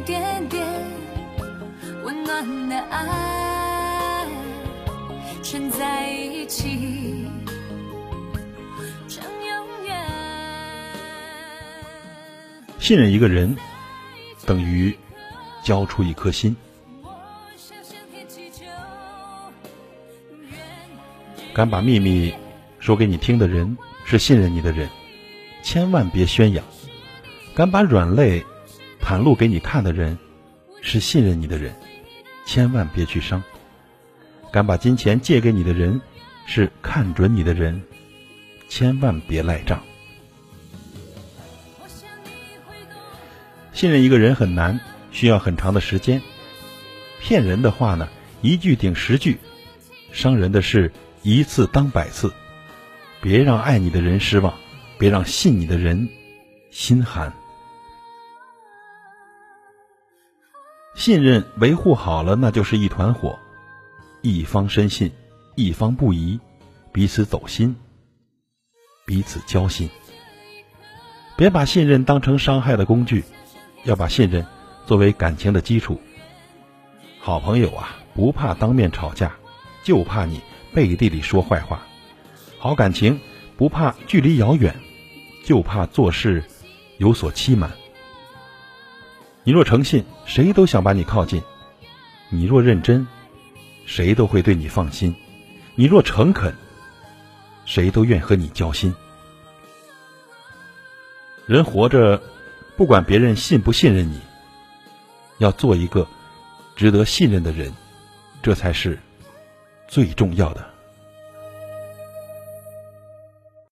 一点点温暖的爱在一起，信任一个人，等于交出一颗心。敢把秘密说给你听的人，是信任你的人，千万别宣扬；敢把软肋袒露给你看的人，是信任你的人，千万别去伤；敢把金钱借给你的人，是看准你的人，千万别赖账。信任一个人很难，需要很长的时间。骗人的话呢，一句顶十句；伤人的事，一次当百次。别让爱你的人失望，别让信你的人心寒。信任维护好了，那就是一团火，一方深信，一方不疑，彼此走心，彼此交心。别把信任当成伤害的工具，要把信任作为感情的基础。好朋友啊，不怕当面吵架，就怕你背地里说坏话；好感情不怕距离遥远，就怕做事有所欺瞒。你若诚信，谁都想把你靠近；你若认真，谁都会对你放心；你若诚恳，谁都愿和你交心。人活着，不管别人信不信任你，要做一个值得信任的人，这才是最重要的。